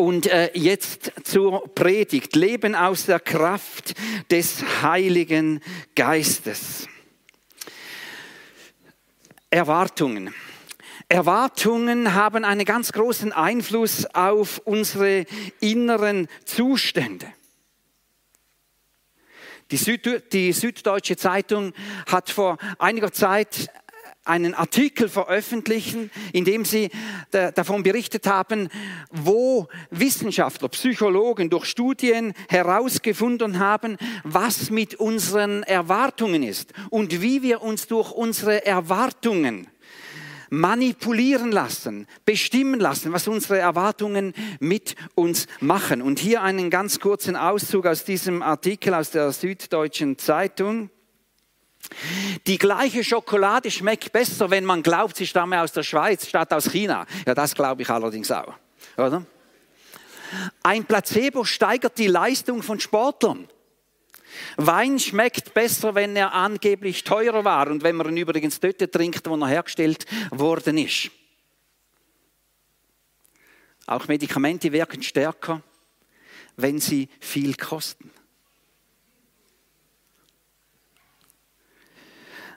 Und äh, jetzt zur Predigt. Leben aus der Kraft des Heiligen Geistes. Erwartungen. Erwartungen haben einen ganz großen Einfluss auf unsere inneren Zustände. Die, Süd die Süddeutsche Zeitung hat vor einiger Zeit einen Artikel veröffentlichen, in dem sie davon berichtet haben, wo Wissenschaftler, Psychologen durch Studien herausgefunden haben, was mit unseren Erwartungen ist und wie wir uns durch unsere Erwartungen manipulieren lassen, bestimmen lassen, was unsere Erwartungen mit uns machen. Und hier einen ganz kurzen Auszug aus diesem Artikel aus der Süddeutschen Zeitung. Die gleiche Schokolade schmeckt besser, wenn man glaubt, sie stamme aus der Schweiz statt aus China. Ja, das glaube ich allerdings auch. Oder? Ein Placebo steigert die Leistung von Sportlern. Wein schmeckt besser, wenn er angeblich teurer war und wenn man ihn übrigens dort trinkt, wo er hergestellt worden ist. Auch Medikamente wirken stärker, wenn sie viel kosten.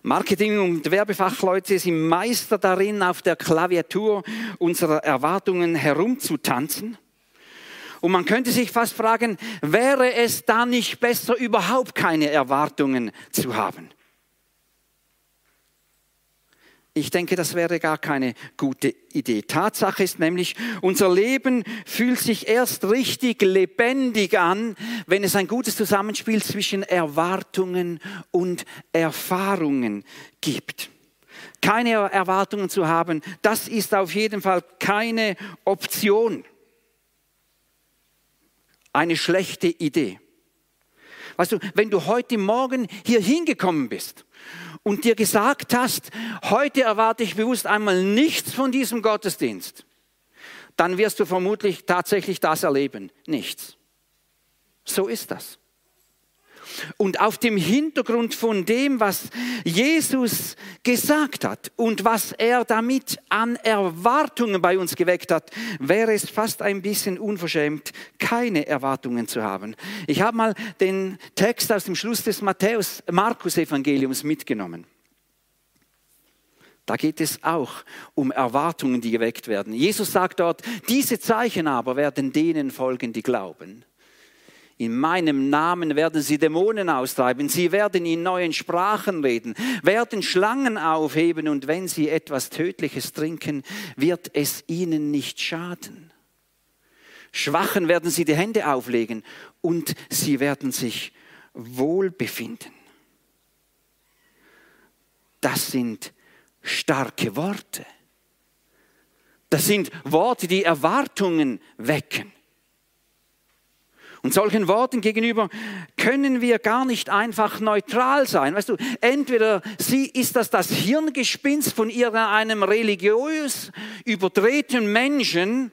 Marketing- und Werbefachleute sind Meister darin, auf der Klaviatur unserer Erwartungen herumzutanzen. Und man könnte sich fast fragen, wäre es da nicht besser, überhaupt keine Erwartungen zu haben? Ich denke, das wäre gar keine gute Idee. Tatsache ist nämlich, unser Leben fühlt sich erst richtig lebendig an, wenn es ein gutes Zusammenspiel zwischen Erwartungen und Erfahrungen gibt. Keine Erwartungen zu haben, das ist auf jeden Fall keine Option. Eine schlechte Idee. Weißt du, wenn du heute Morgen hier hingekommen bist und dir gesagt hast, heute erwarte ich bewusst einmal nichts von diesem Gottesdienst, dann wirst du vermutlich tatsächlich das erleben. Nichts. So ist das. Und auf dem Hintergrund von dem, was Jesus gesagt hat und was er damit an Erwartungen bei uns geweckt hat, wäre es fast ein bisschen unverschämt, keine Erwartungen zu haben. Ich habe mal den Text aus dem Schluss des Matthäus, Markus Evangeliums mitgenommen. Da geht es auch um Erwartungen, die geweckt werden. Jesus sagt dort, diese Zeichen aber werden denen folgen, die glauben. In meinem Namen werden sie Dämonen austreiben, sie werden in neuen Sprachen reden, werden Schlangen aufheben und wenn sie etwas Tödliches trinken, wird es ihnen nicht schaden. Schwachen werden sie die Hände auflegen und sie werden sich wohl befinden. Das sind starke Worte. Das sind Worte, die Erwartungen wecken. Und solchen Worten gegenüber können wir gar nicht einfach neutral sein. Weißt du, entweder sie ist das das Hirngespinst von einem religiös überdrehten Menschen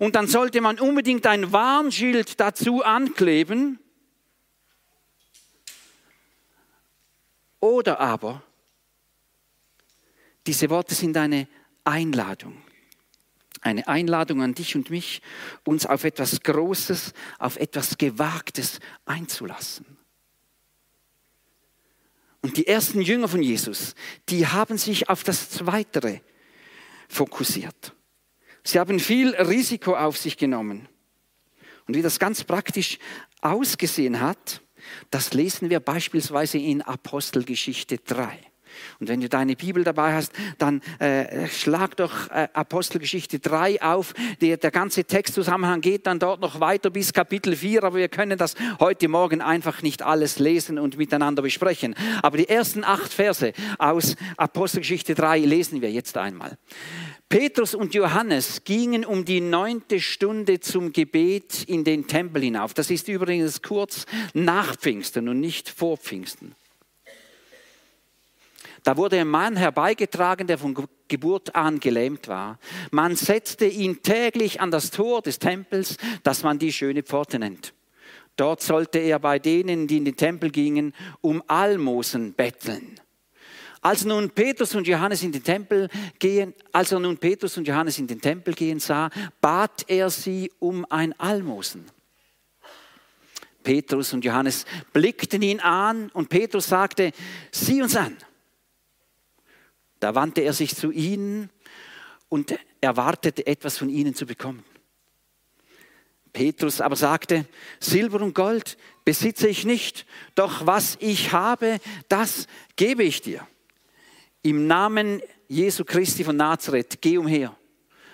und dann sollte man unbedingt ein Warnschild dazu ankleben. Oder aber, diese Worte sind eine Einladung eine Einladung an dich und mich, uns auf etwas Großes, auf etwas Gewagtes einzulassen. Und die ersten Jünger von Jesus, die haben sich auf das Zweitere fokussiert. Sie haben viel Risiko auf sich genommen. Und wie das ganz praktisch ausgesehen hat, das lesen wir beispielsweise in Apostelgeschichte 3. Und wenn du deine Bibel dabei hast, dann äh, schlag doch äh, Apostelgeschichte 3 auf. Der, der ganze Textzusammenhang geht dann dort noch weiter bis Kapitel 4, aber wir können das heute Morgen einfach nicht alles lesen und miteinander besprechen. Aber die ersten acht Verse aus Apostelgeschichte 3 lesen wir jetzt einmal. Petrus und Johannes gingen um die neunte Stunde zum Gebet in den Tempel hinauf. Das ist übrigens kurz nach Pfingsten und nicht vor Pfingsten. Da wurde ein Mann herbeigetragen, der von Geburt an gelähmt war. Man setzte ihn täglich an das Tor des Tempels, das man die schöne Pforte nennt. Dort sollte er bei denen, die in den Tempel gingen, um Almosen betteln. Als nun Petrus und Johannes in den Tempel gehen, als er nun Petrus und Johannes in den Tempel gehen sah, bat er sie um ein Almosen. Petrus und Johannes blickten ihn an und Petrus sagte, sieh uns an. Da wandte er sich zu ihnen und erwartete etwas von ihnen zu bekommen. Petrus aber sagte, Silber und Gold besitze ich nicht, doch was ich habe, das gebe ich dir. Im Namen Jesu Christi von Nazareth, geh umher.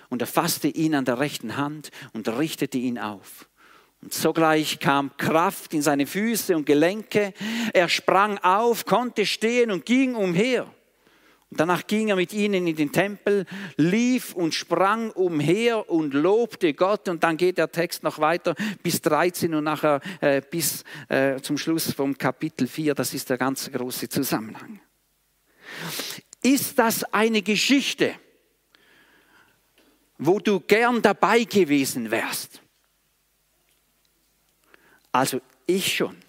Und er fasste ihn an der rechten Hand und richtete ihn auf. Und sogleich kam Kraft in seine Füße und Gelenke. Er sprang auf, konnte stehen und ging umher. Danach ging er mit ihnen in den Tempel, lief und sprang umher und lobte Gott. Und dann geht der Text noch weiter bis 13 und nachher äh, bis äh, zum Schluss vom Kapitel 4. Das ist der ganze große Zusammenhang. Ist das eine Geschichte, wo du gern dabei gewesen wärst? Also ich schon.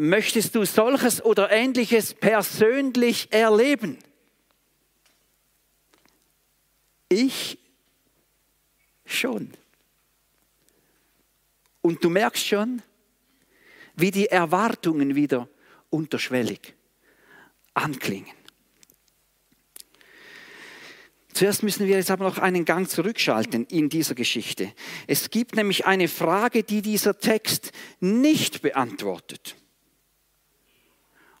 Möchtest du solches oder ähnliches persönlich erleben? Ich schon. Und du merkst schon, wie die Erwartungen wieder unterschwellig anklingen. Zuerst müssen wir jetzt aber noch einen Gang zurückschalten in dieser Geschichte. Es gibt nämlich eine Frage, die dieser Text nicht beantwortet.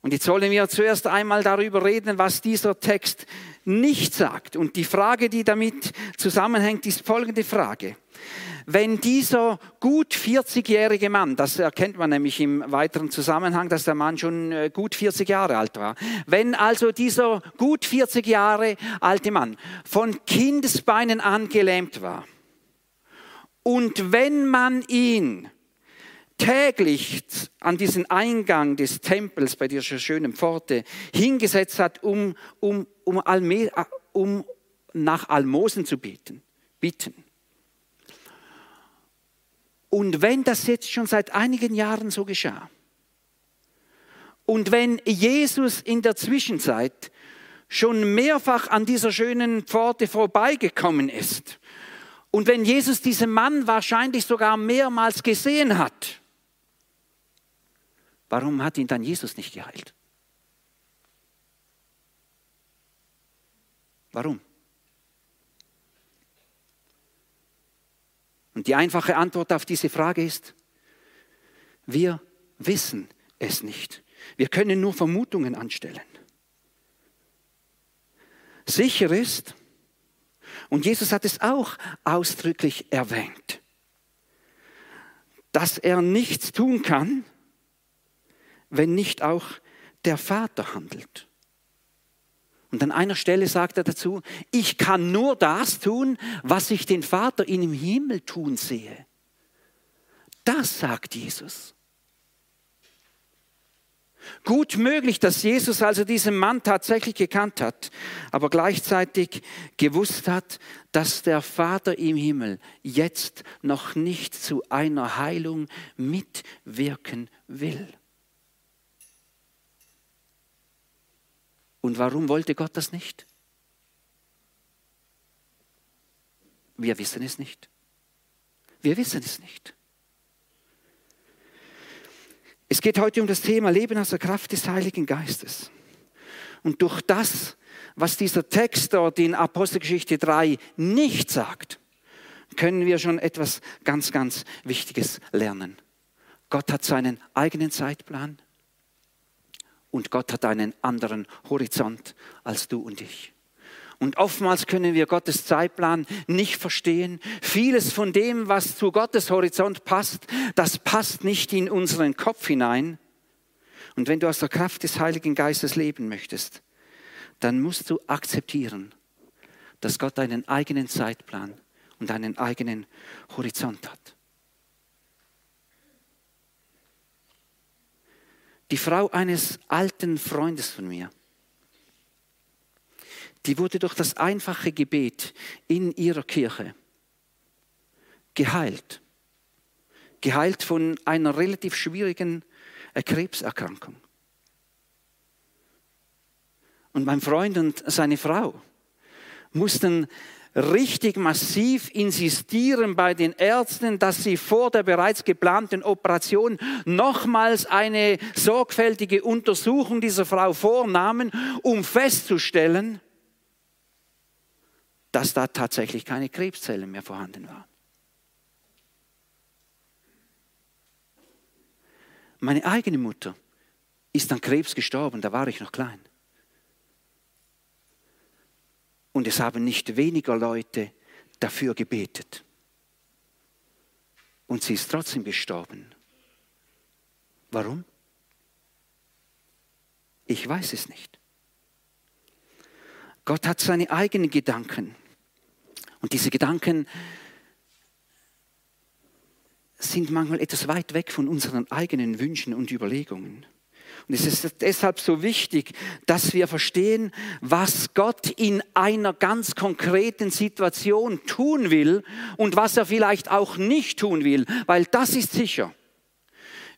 Und jetzt wollen wir zuerst einmal darüber reden, was dieser Text nicht sagt. Und die Frage, die damit zusammenhängt, ist folgende Frage. Wenn dieser gut 40-jährige Mann, das erkennt man nämlich im weiteren Zusammenhang, dass der Mann schon äh, gut 40 Jahre alt war, wenn also dieser gut 40 Jahre alte Mann von Kindesbeinen an gelähmt war und wenn man ihn täglich an diesen Eingang des Tempels bei dieser schönen Pforte hingesetzt hat, um, um, um, Alme, um nach Almosen zu beten, bitten. Und wenn das jetzt schon seit einigen Jahren so geschah, und wenn Jesus in der Zwischenzeit schon mehrfach an dieser schönen Pforte vorbeigekommen ist, und wenn Jesus diesen Mann wahrscheinlich sogar mehrmals gesehen hat, Warum hat ihn dann Jesus nicht geheilt? Warum? Und die einfache Antwort auf diese Frage ist, wir wissen es nicht. Wir können nur Vermutungen anstellen. Sicher ist, und Jesus hat es auch ausdrücklich erwähnt, dass er nichts tun kann, wenn nicht auch der Vater handelt. Und an einer Stelle sagt er dazu, ich kann nur das tun, was ich den Vater in dem Himmel tun sehe. Das sagt Jesus. Gut möglich, dass Jesus also diesen Mann tatsächlich gekannt hat, aber gleichzeitig gewusst hat, dass der Vater im Himmel jetzt noch nicht zu einer Heilung mitwirken will. Und warum wollte Gott das nicht? Wir wissen es nicht. Wir wissen es nicht. Es geht heute um das Thema Leben aus der Kraft des Heiligen Geistes. Und durch das, was dieser Text dort in Apostelgeschichte 3 nicht sagt, können wir schon etwas ganz, ganz Wichtiges lernen. Gott hat seinen eigenen Zeitplan und Gott hat einen anderen Horizont als du und ich. Und oftmals können wir Gottes Zeitplan nicht verstehen. Vieles von dem, was zu Gottes Horizont passt, das passt nicht in unseren Kopf hinein. Und wenn du aus der Kraft des Heiligen Geistes leben möchtest, dann musst du akzeptieren, dass Gott einen eigenen Zeitplan und einen eigenen Horizont hat. die Frau eines alten Freundes von mir, die wurde durch das einfache Gebet in ihrer Kirche geheilt. Geheilt von einer relativ schwierigen Krebserkrankung. Und mein Freund und seine Frau mussten richtig massiv insistieren bei den Ärzten, dass sie vor der bereits geplanten Operation nochmals eine sorgfältige Untersuchung dieser Frau vornahmen, um festzustellen, dass da tatsächlich keine Krebszellen mehr vorhanden waren. Meine eigene Mutter ist an Krebs gestorben, da war ich noch klein. Und es haben nicht weniger Leute dafür gebetet. Und sie ist trotzdem gestorben. Warum? Ich weiß es nicht. Gott hat seine eigenen Gedanken. Und diese Gedanken sind manchmal etwas weit weg von unseren eigenen Wünschen und Überlegungen. Und es ist deshalb so wichtig, dass wir verstehen, was Gott in einer ganz konkreten Situation tun will und was er vielleicht auch nicht tun will, weil das ist sicher.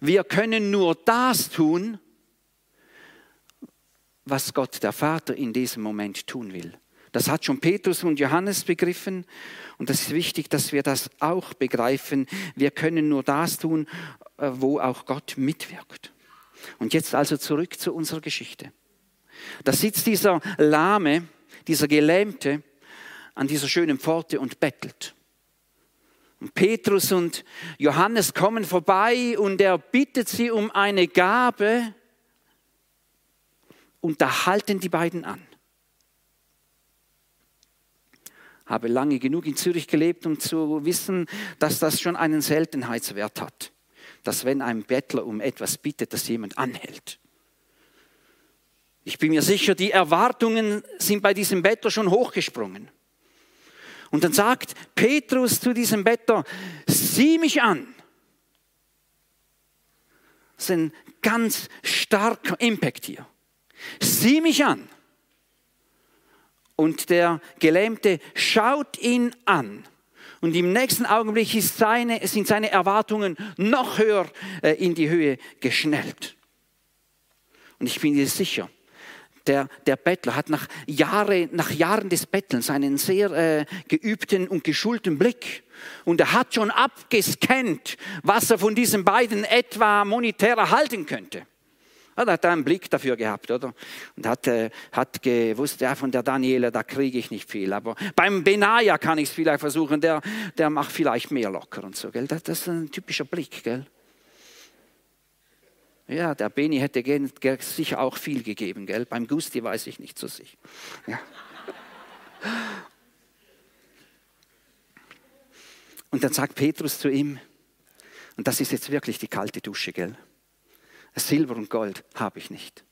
Wir können nur das tun, was Gott der Vater in diesem Moment tun will. Das hat schon Petrus und Johannes begriffen und das ist wichtig, dass wir das auch begreifen. Wir können nur das tun, äh, wo auch Gott mitwirkt. Und jetzt also zurück zu unserer Geschichte. Da sitzt dieser Lahme, dieser Gelähmte an dieser schönen Pforte und bettelt. Und Petrus und Johannes kommen vorbei und er bittet sie um eine Gabe und da halten die beiden an. Habe lange genug in Zürich gelebt, um zu wissen, dass das schon einen Seltenheitswert hat dass wenn ein Bettler um etwas bittet, dass jemand anhält. Ich bin mir sicher, die Erwartungen sind bei diesem Bettler schon hochgesprungen. Und dann sagt Petrus zu diesem Bettler, sieh mich an. Das ist ein ganz starker Impact hier. Sieh mich an. Und der Gelähmte schaut ihn an. Und im nächsten Augenblick seine, sind seine Erwartungen noch höher äh, in die Höhe geschnellt. Und ich bin dir sicher, der, der Bettler hat nach, Jahre, nach Jahren des Bettelns einen sehr äh, geübten und geschulten Blick. Und er hat schon abgescannt, was er von diesen beiden etwa monetär erhalten könnte. Da hat er einen Blick dafür gehabt, oder? Und hat, äh, hat gewusst, ja, von der Daniela, da kriege ich nicht viel. Aber beim Benaja kann ich es vielleicht versuchen, der, der macht vielleicht mehr locker und so, gell? Das, das ist ein typischer Blick, gell? Ja, der Beni hätte sicher auch viel gegeben, gell? Beim Gusti weiß ich nicht so sicher. Ja. Und dann sagt Petrus zu ihm, und das ist jetzt wirklich die kalte Dusche, gell? Silber und Gold habe ich nicht.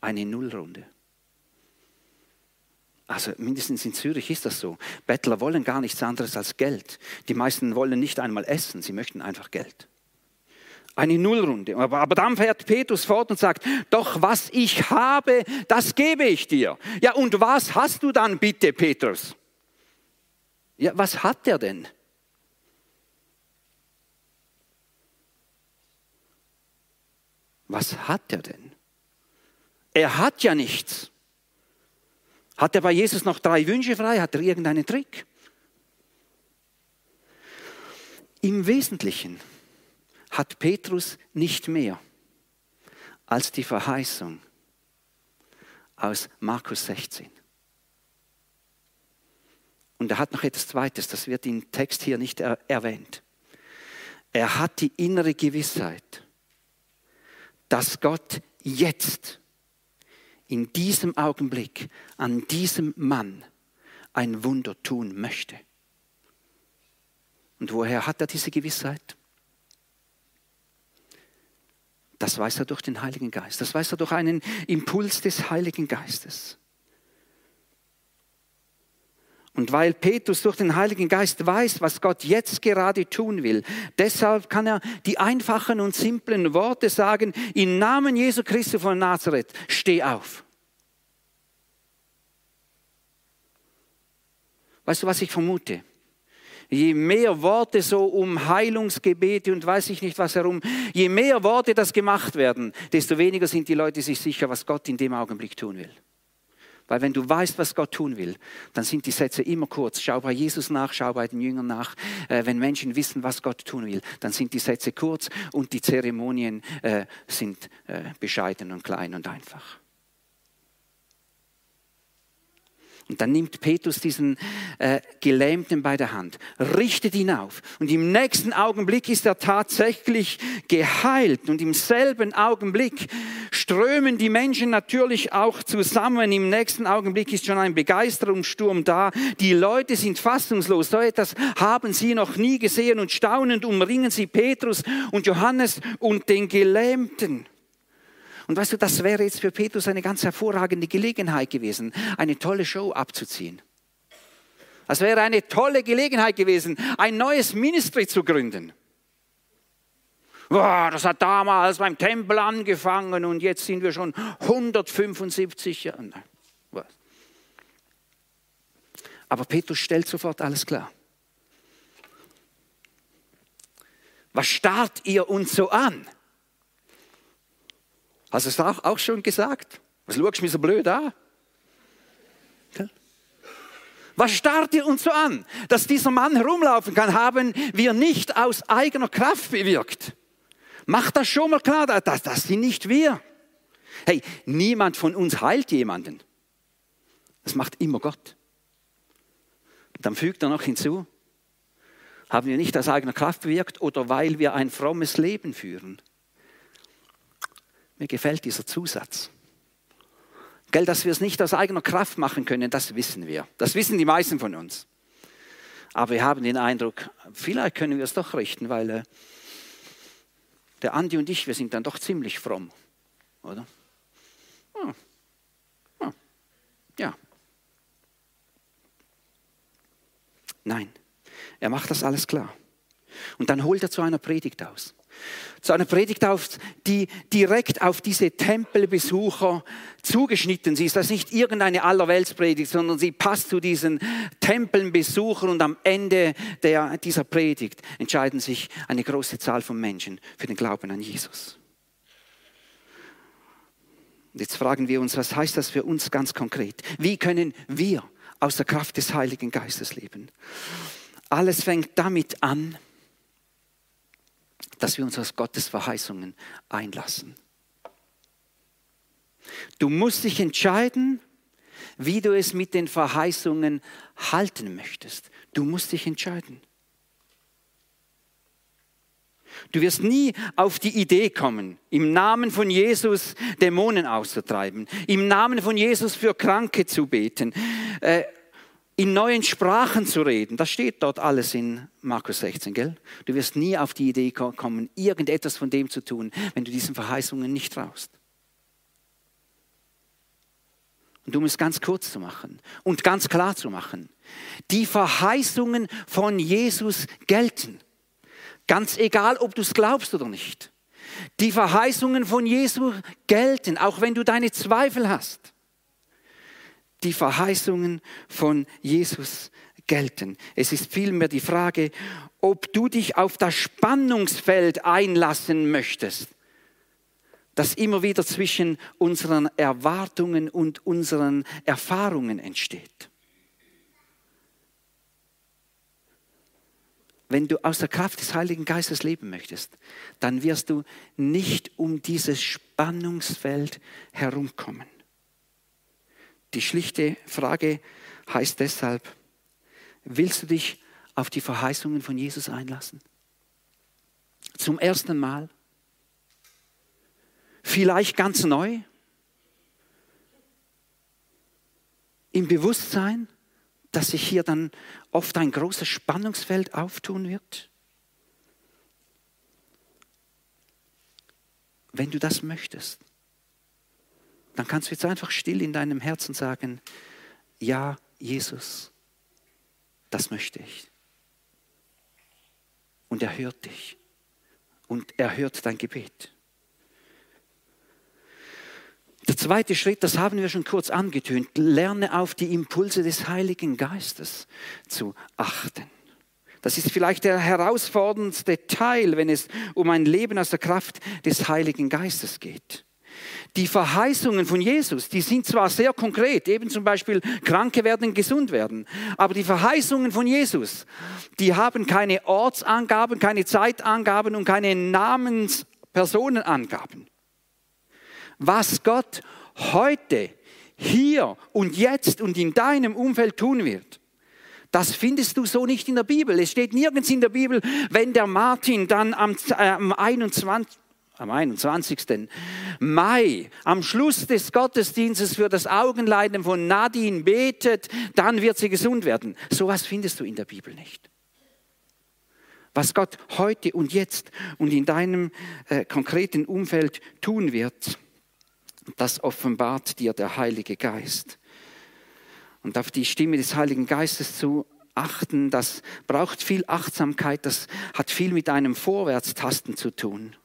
Eine Nullrunde. Also mindestens in Zürich ist das so. Bettler wollen gar nichts anderes als Geld. Die meisten wollen nicht einmal essen, sie möchten einfach Geld. Eine Nullrunde. Aber, aber dann fährt Petrus fort und sagt, doch was ich habe, das gebe ich dir. Ja, und was hast du dann bitte, Petrus? Ja, was hat er denn? Was hat er denn? Er hat ja nichts. Hat er bei Jesus noch drei Wünsche frei? Hat er irgendeinen Trick? Im Wesentlichen hat Petrus nicht mehr als die Verheißung aus Markus 16. Und er hat noch etwas Zweites, das wird im Text hier nicht erwähnt. Er hat die innere Gewissheit, dass Gott jetzt, in diesem Augenblick, an diesem Mann ein Wunder tun möchte. Und woher hat er diese Gewissheit? Das weiß er durch den Heiligen Geist. Das weiß er durch einen Impuls des Heiligen Geistes. Und weil Petrus durch den Heiligen Geist weiß, was Gott jetzt gerade tun will, deshalb kann er die einfachen und simplen Worte sagen, im Namen Jesu Christi von Nazareth, steh auf. Weißt du, was ich vermute? je mehr Worte so um Heilungsgebete und weiß ich nicht was herum, je mehr Worte das gemacht werden, desto weniger sind die Leute sich sicher, was Gott in dem Augenblick tun will. Weil wenn du weißt, was Gott tun will, dann sind die Sätze immer kurz. Schau bei Jesus nach, schau bei den Jüngern nach. Äh, wenn Menschen wissen, was Gott tun will, dann sind die Sätze kurz und die Zeremonien äh, sind äh, bescheiden und klein und einfach. Und dann nimmt Petrus diesen äh, Gelähmten bei der Hand, richtet ihn auf. Und im nächsten Augenblick ist er tatsächlich geheilt. Und im selben Augenblick strömen die Menschen natürlich auch zusammen. Im nächsten Augenblick ist schon ein Begeisterungssturm da. Die Leute sind fassungslos. So etwas haben sie noch nie gesehen. Und staunend umringen sie Petrus und Johannes und den Gelähmten. Und weißt du, das wäre jetzt für Petrus eine ganz hervorragende Gelegenheit gewesen, eine tolle Show abzuziehen. Das wäre eine tolle Gelegenheit gewesen, ein neues Ministry zu gründen. Wow, das hat damals beim Tempel angefangen und jetzt sind wir schon 175 Jahre. Aber Petrus stellt sofort alles klar. Was starrt ihr uns so an? Hast du es auch, auch schon gesagt? Was schaust du mich so blöd an? Was starrt ihr uns so an? Dass dieser Mann herumlaufen kann, haben wir nicht aus eigener Kraft bewirkt. Macht das schon mal klar, das, das sind nicht wir. Hey, niemand von uns heilt jemanden. Das macht immer Gott. Dann fügt er noch hinzu, haben wir nicht aus eigener Kraft bewirkt oder weil wir ein frommes Leben führen. Mir gefällt dieser Zusatz. Gell, dass wir es nicht aus eigener Kraft machen können, das wissen wir. Das wissen die meisten von uns. Aber wir haben den Eindruck, vielleicht können wir es doch richten, weil äh, der Andi und ich, wir sind dann doch ziemlich fromm, oder? Hm. Hm. Ja. Nein, er macht das alles klar. Und dann holt er zu einer Predigt aus zu einer Predigt auf, die direkt auf diese Tempelbesucher zugeschnitten ist. Das ist nicht irgendeine Allerweltspredigt, sondern sie passt zu diesen Tempelbesuchern und am Ende der, dieser Predigt entscheiden sich eine große Zahl von Menschen für den Glauben an Jesus. Und jetzt fragen wir uns, was heißt das für uns ganz konkret? Wie können wir aus der Kraft des Heiligen Geistes leben? Alles fängt damit an, dass wir uns auf Gottes Verheißungen einlassen. Du musst dich entscheiden, wie du es mit den Verheißungen halten möchtest. Du musst dich entscheiden. Du wirst nie auf die Idee kommen, im Namen von Jesus Dämonen auszutreiben, im Namen von Jesus für Kranke zu beten, äh, in neuen Sprachen zu reden. Das steht dort alles in Markus 16, gell? Du wirst nie auf die Idee kommen, irgendetwas von dem zu tun, wenn du diesen Verheißungen nicht traust. Und um es ganz kurz zu machen und ganz klar zu machen, die Verheißungen von Jesus gelten. Ganz egal, ob du es glaubst oder nicht. Die Verheißungen von Jesus gelten, auch wenn du deine Zweifel hast die Verheißungen von Jesus gelten. Es ist vielmehr die Frage, ob du dich auf das Spannungsfeld einlassen möchtest, das immer wieder zwischen unseren Erwartungen und unseren Erfahrungen entsteht. Wenn du aus der Kraft des Heiligen Geistes leben möchtest, dann wirst du nicht um dieses Spannungsfeld herumkommen. Die schlichte Frage heißt deshalb, willst du dich auf die Verheißungen von Jesus einlassen? Zum ersten Mal? Vielleicht ganz neu? Im Bewusstsein, dass sich hier dann oft ein großes Spannungsfeld auftun wird? Wenn du das möchtest, dann kannst du jetzt einfach still in deinem Herzen sagen, ja, Jesus, das möchte ich. Und er hört dich. Und er hört dein Gebet. Der zweite Schritt, das haben wir schon kurz angetönt, lerne auf die Impulse des Heiligen Geistes zu achten. Das ist vielleicht der herausforderndste Teil, wenn es um ein Leben aus der Kraft des Heiligen Geistes geht. Die Verheißungen von Jesus, die sind zwar sehr konkret, eben zum Beispiel Kranke werden gesund werden, aber die Verheißungen von Jesus, die haben keine Ortsangaben, keine Zeitangaben und keine Namenspersonenangaben. Was Gott heute, hier und jetzt und in deinem Umfeld tun wird, das findest du so nicht in der Bibel. Es steht nirgends in der Bibel, wenn der Martin dann am, äh, am 21 am 21. Mai, am Schluss des Gottesdienstes für das Augenleiden von Nadine betet, dann wird sie gesund werden. Sowas findest du in der Bibel nicht. Was Gott heute und jetzt und in deinem äh, konkreten Umfeld tun wird, das offenbart dir der Heilige Geist. Und auf die Stimme des Heiligen Geistes zu achten, das braucht viel Achtsamkeit, das hat viel mit einem Vorwärtstasten zu tun.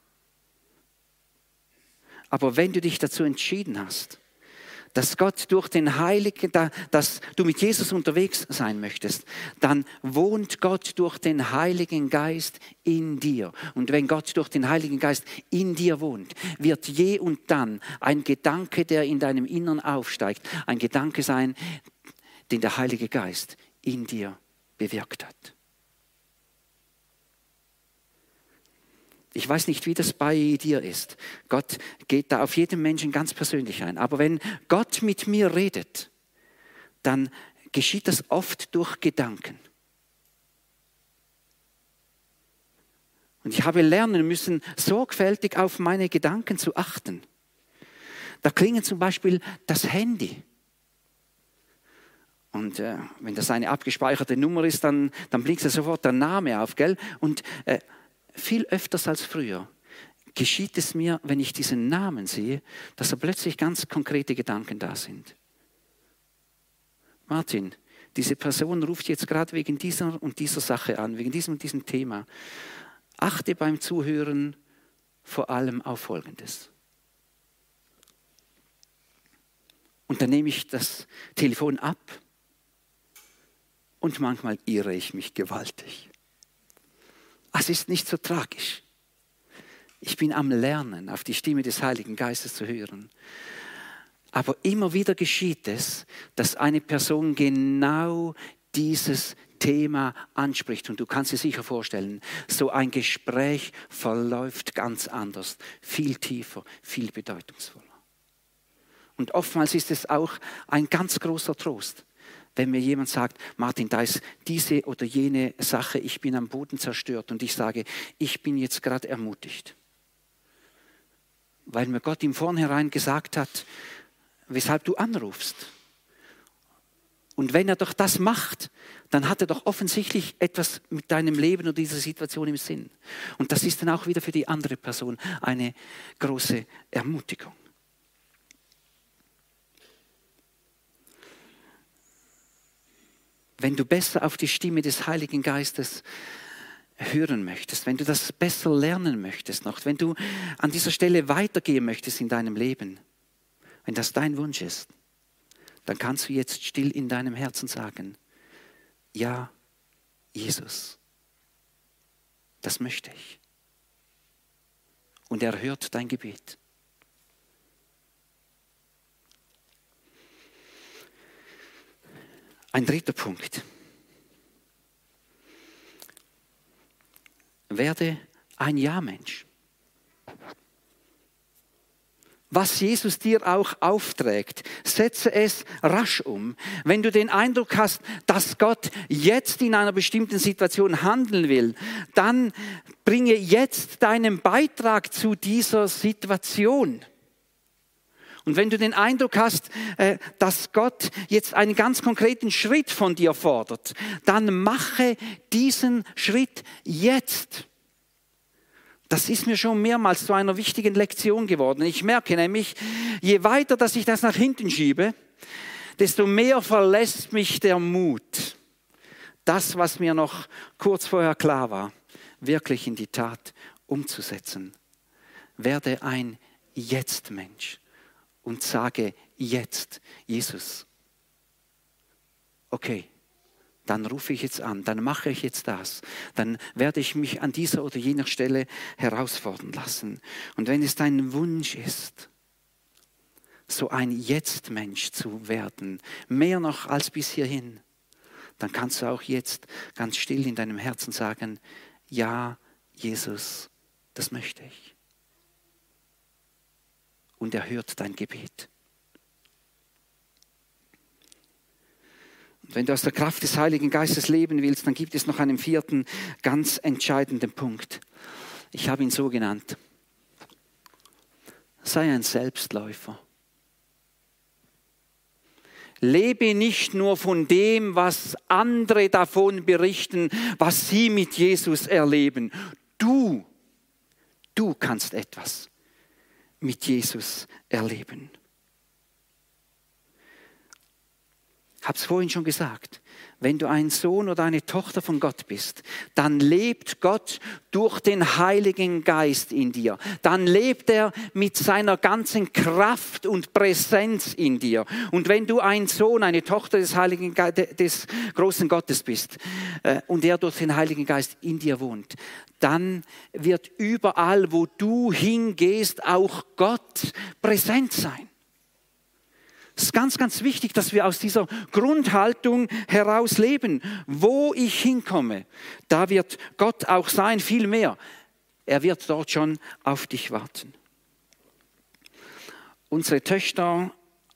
Aber wenn du dich dazu entschieden hast, dass Gott durch den Heiligen, dass du mit Jesus unterwegs sein möchtest, dann wohnt Gott durch den Heiligen Geist in dir. Und wenn Gott durch den Heiligen Geist in dir wohnt, wird je und dann ein Gedanke, der in deinem Innern aufsteigt, ein Gedanke sein, den der Heilige Geist in dir bewirkt hat. Ich weiß nicht, wie das bei dir ist. Gott geht da auf jeden Menschen ganz persönlich ein. Aber wenn Gott mit mir redet, dann geschieht das oft durch Gedanken. Und ich habe lernen müssen, sorgfältig auf meine Gedanken zu achten. Da klingelt zum Beispiel das Handy. Und äh, wenn das eine abgespeicherte Nummer ist, dann, dann blinkt sofort der Name auf, gell? Und äh, viel öfters als früher geschieht es mir, wenn ich diesen Namen sehe, dass da plötzlich ganz konkrete Gedanken da sind. Martin, diese Person ruft jetzt gerade wegen dieser und dieser Sache an, wegen diesem und diesem Thema. Achte beim Zuhören vor allem auf Folgendes. Und dann nehme ich das Telefon ab und manchmal irre ich mich gewaltig. Es ist nicht so tragisch. Ich bin am Lernen, auf die Stimme des Heiligen Geistes zu hören. Aber immer wieder geschieht es, dass eine Person genau dieses Thema anspricht. Und du kannst dir sicher vorstellen, so ein Gespräch verläuft ganz anders, viel tiefer, viel bedeutungsvoller. Und oftmals ist es auch ein ganz großer Trost, wenn mir jemand sagt, Martin, da ist diese oder jene Sache, ich bin am Boden zerstört und ich sage, ich bin jetzt gerade ermutigt. Weil mir Gott im Vornherein gesagt hat, weshalb du anrufst. Und wenn er doch das macht, dann hat er doch offensichtlich etwas mit deinem Leben oder dieser Situation im Sinn. Und das ist dann auch wieder für die andere Person eine große Ermutigung. Wenn du besser auf die Stimme des Heiligen Geistes hören möchtest, wenn du das besser lernen möchtest noch, wenn du an dieser Stelle weitergehen möchtest in deinem Leben, wenn das dein Wunsch ist, dann kannst du jetzt still in deinem Herzen sagen, ja, Jesus, das möchte ich. Und er hört dein Gebet. Ein dritter Punkt. Werde ein Ja-Mensch. Was Jesus dir auch aufträgt, setze es rasch um. Wenn du den Eindruck hast, dass Gott jetzt in einer bestimmten Situation handeln will, dann bringe jetzt deinen Beitrag zu dieser Situation. Und wenn du den Eindruck hast, äh, dass Gott jetzt einen ganz konkreten Schritt von dir fordert, dann mache diesen Schritt jetzt. Das ist mir schon mehrmals zu einer wichtigen Lektion geworden. Ich merke nämlich, je weiter, dass ich das nach hinten schiebe, desto mehr verlässt mich der Mut, das, was mir noch kurz vorher klar war, wirklich in die Tat umzusetzen. Werde ein Jetzt-Mensch und sage jetzt, Jesus, okay, dann rufe ich jetzt an, dann mache ich jetzt das, dann werde ich mich an dieser oder jener Stelle herausfordern lassen. Und wenn es dein Wunsch ist, so ein Jetzt-Mensch zu werden, mehr noch als bis hierhin, dann kannst du auch jetzt ganz still in deinem Herzen sagen, ja, Jesus, das möchte ich. Und er hört dein Gebet. Wenn du aus der Kraft des Heiligen Geistes leben willst, dann gibt es noch einen vierten ganz entscheidenden Punkt. Ich habe ihn so genannt. Sei ein Selbstläufer. Lebe nicht nur von dem, was andere davon berichten, was sie mit Jesus erleben. Du, du kannst etwas mit Jesus erleben. Ich habe es vorhin schon gesagt. Wenn du ein Sohn oder eine Tochter von Gott bist, dann lebt Gott durch den Heiligen Geist in dir. Dann lebt er mit seiner ganzen Kraft und Präsenz in dir. Und wenn du ein Sohn, eine Tochter des Heiligen Ge des großen Gottes bist äh, und er durch den Heiligen Geist in dir wohnt, dann wird überall, wo du hingehst, auch Gott präsent sein. Es ist ganz, ganz wichtig, dass wir aus dieser Grundhaltung heraus leben. Wo ich hinkomme, da wird Gott auch sein, viel mehr. Er wird dort schon auf dich warten. Unsere Töchter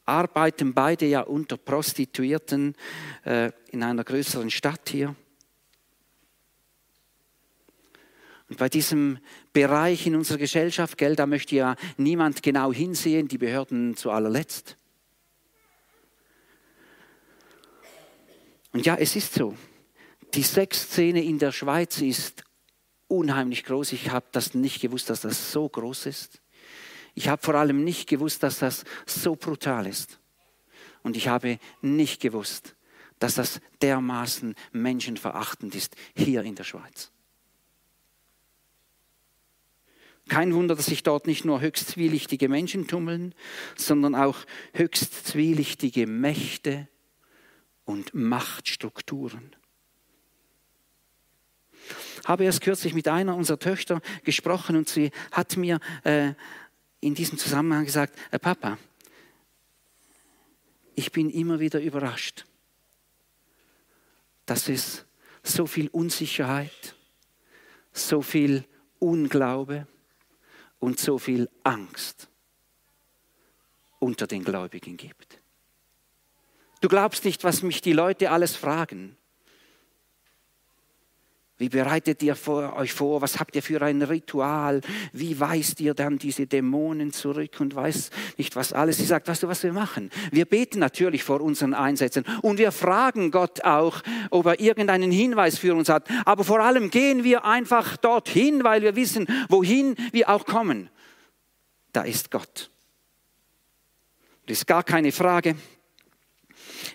arbeiten beide ja unter Prostituierten äh, in einer größeren Stadt hier. Und bei diesem Bereich in unserer Gesellschaft, gell, da möchte ja niemand genau hinsehen, die Behörden zu allerletzt. Und ja, es ist so. Die Sexszene in der Schweiz ist unheimlich groß. Ich habe das nicht gewusst, dass das so groß ist. Ich habe vor allem nicht gewusst, dass das so brutal ist. Und ich habe nicht gewusst, dass das dermaßen menschenverachtend ist hier in der Schweiz. Kein Wunder, dass sich dort nicht nur höchst zwielichtige Menschen tummeln, sondern auch höchst zwielichtige Mächte, und Machtstrukturen. Habe erst kürzlich mit einer unserer Töchter gesprochen und sie hat mir äh, in diesem Zusammenhang gesagt, äh, Papa, ich bin immer wieder überrascht, dass es so viel Unsicherheit, so viel Unglaube und so viel Angst unter den Gläubigen gibt. Du glaubst nicht, was mich die Leute alles fragen. Wie bereitet ihr vor, euch vor? Was habt ihr für ein Ritual? Wie weist ihr dann diese Dämonen zurück und weiß nicht was alles? Sie sagt, weißt du, was wir machen? Wir beten natürlich vor unseren Einsätzen und wir fragen Gott auch, ob er irgendeinen Hinweis für uns hat. Aber vor allem gehen wir einfach dorthin, weil wir wissen, wohin wir auch kommen. Da ist Gott. Das ist gar keine Frage.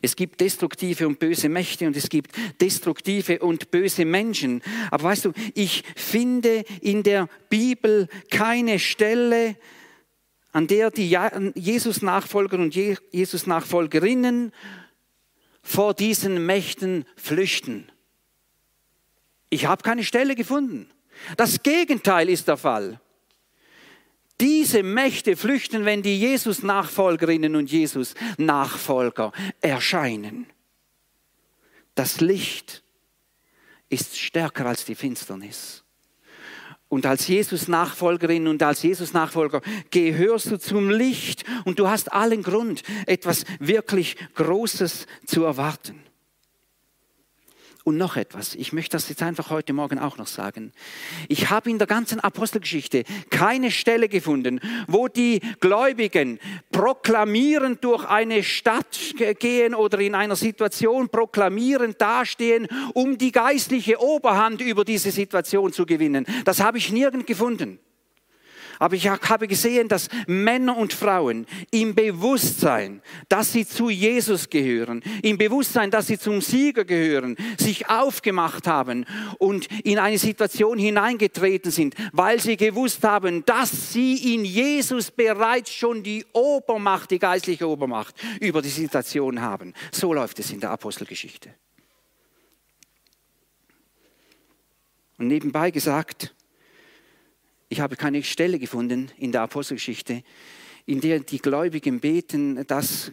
Es gibt destruktive und böse Mächte und es gibt destruktive und böse Menschen. Aber weißt du, ich finde in der Bibel keine Stelle, an der die Jesus-Nachfolger und Jesus-Nachfolgerinnen vor diesen Mächten flüchten. Ich habe keine Stelle gefunden. Das Gegenteil ist der Fall. Diese Mächte flüchten, wenn die Jesus-Nachfolgerinnen und Jesus-Nachfolger erscheinen. Das Licht ist stärker als die Finsternis. Und als Jesus-Nachfolgerin und als Jesus-Nachfolger gehörst du zum Licht und du hast allen Grund, etwas wirklich Großes zu erwarten. Und noch etwas, ich möchte das jetzt einfach heute Morgen auch noch sagen. Ich habe in der ganzen Apostelgeschichte keine Stelle gefunden, wo die Gläubigen proklamierend durch eine Stadt gehen oder in einer Situation proklamierend dastehen, um die geistliche Oberhand über diese Situation zu gewinnen. Das habe ich nirgend gefunden. Aber ich habe gesehen, dass Männer und Frauen im Bewusstsein, dass sie zu Jesus gehören, im Bewusstsein, dass sie zum Sieger gehören, sich aufgemacht haben und in eine Situation hineingetreten sind, weil sie gewusst haben, dass sie in Jesus bereits schon die Obermacht, die geistliche Obermacht über die Situation haben. So läuft es in der Apostelgeschichte. Und nebenbei gesagt, ich habe keine Stelle gefunden in der Apostelgeschichte, in der die Gläubigen beten, dass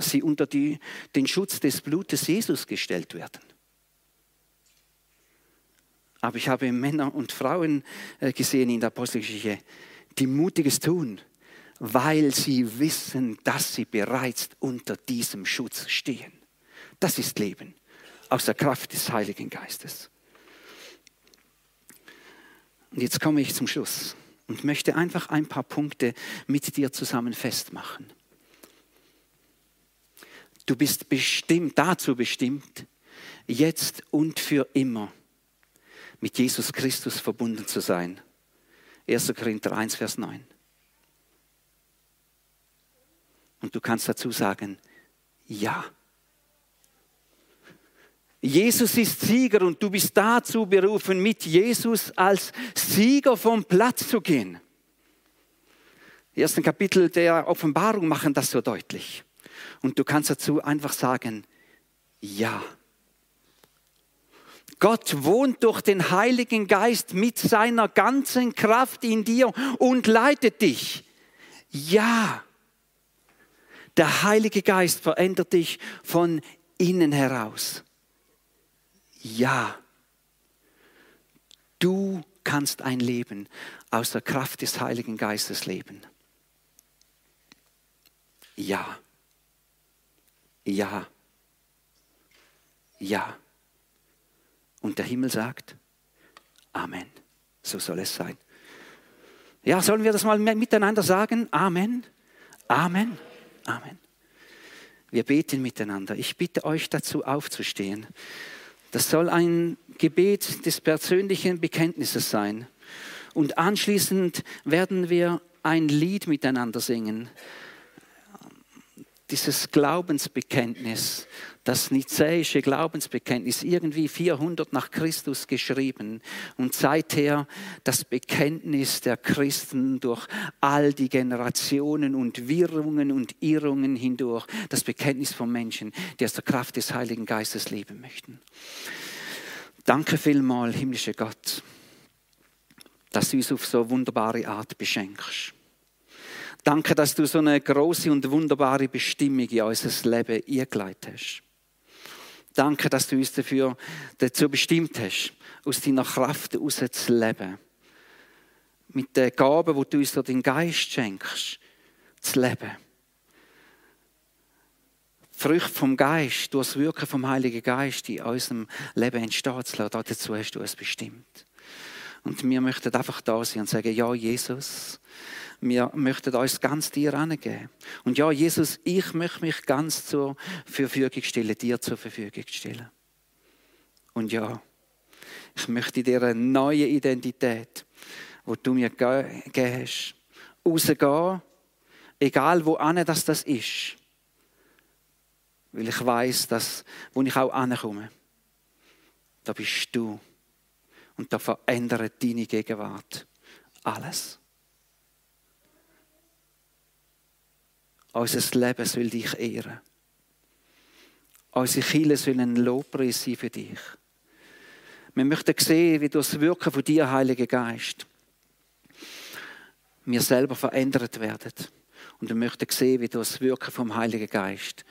sie unter die, den Schutz des Blutes Jesus gestellt werden. Aber ich habe Männer und Frauen äh, gesehen in der Apostelgeschichte, die Mutiges tun, weil sie wissen, dass sie bereits unter diesem Schutz stehen. Das ist Leben aus der Kraft des Heiligen Geistes. Und jetzt komme ich zum Schluss und möchte einfach ein paar Punkte mit dir zusammen festmachen. Du bist bestimmt, dazu bestimmt, jetzt und für immer mit Jesus Christus verbunden zu sein. 1. Korinther 1, Vers 9. Und du kannst dazu sagen, ja. Jesus ist Sieger und du bist dazu berufen, mit Jesus als Sieger vom Platz zu gehen. Die ersten Kapitel der Offenbarung machen das so deutlich. Und du kannst dazu einfach sagen, ja. Gott wohnt durch den Heiligen Geist mit seiner ganzen Kraft in dir und leitet dich. Ja. Der Heilige Geist verändert dich von innen heraus. Ja. Du kannst ein Leben aus der Kraft des Heiligen Geistes leben. Ja. Ja. Ja. Und der Himmel sagt, Amen. So soll es sein. Ja, sollen wir das mal miteinander sagen? Amen. Amen. Amen. Wir beten miteinander. Ich bitte euch dazu aufzustehen. Das soll ein Gebet des persönlichen Bekenntnisses sein. Und anschließend werden wir ein Lied miteinander singen dieses Glaubensbekenntnis, das nizäische Glaubensbekenntnis, irgendwie 400 nach Christus geschrieben und seither das Bekenntnis der Christen durch all die Generationen und Wirrungen und Irrungen hindurch, das Bekenntnis von Menschen, die aus der Kraft des Heiligen Geistes leben möchten. Danke vielmal, himmlischer Gott, dass du uns auf so wunderbare Art beschenkst. Danke, dass du so eine große und wunderbare Bestimmung in unser Leben eingeleitet hast. Danke, dass du uns dafür dazu bestimmt hast, aus deiner Kraft heraus zu leben. Mit den Gaben, die du uns durch den Geist schenkst, zu leben. Früchte vom Geist, durch das Wirken vom Heiligen Geist in unserem Leben entstehen zu lassen, dazu hast du uns bestimmt. Und wir möchten einfach da sein und sagen, ja, Jesus, wir möchten uns ganz dir angeben. Und ja, Jesus, ich möchte mich ganz zur Verfügung stellen, dir zur Verfügung stellen. Und ja, ich möchte dir eine neue Identität, wo du mir gegeben hast, rausgehen, egal wo ane das das ist. Weil ich weiß, dass, wo ich auch ankomme, da bist du. Und da verändert deine Gegenwart alles. Unser Leben soll dich ehren. Unsere Kinder sollen ein Lobpreis sein für dich. Wir möchten sehen, wie durch das Wirken von dir, Heiliger Geist, wir selber verändert werden. Und wir möchten sehen, wie durch das Wirken vom Heiligen Geist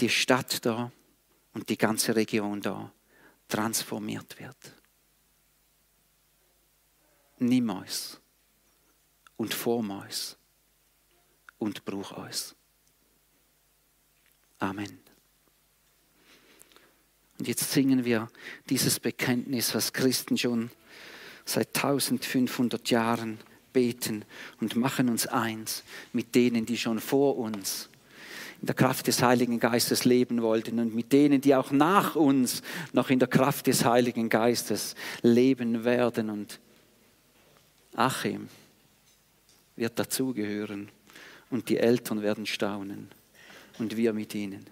die Stadt da und die ganze Region da transformiert wird. Nimm uns und form uns und brauch uns. Amen. Und jetzt singen wir dieses Bekenntnis, was Christen schon seit 1500 Jahren beten und machen uns eins mit denen, die schon vor uns in der Kraft des Heiligen Geistes leben wollten und mit denen, die auch nach uns noch in der Kraft des Heiligen Geistes leben werden. Und Achim wird dazugehören und die Eltern werden staunen und wir mit ihnen.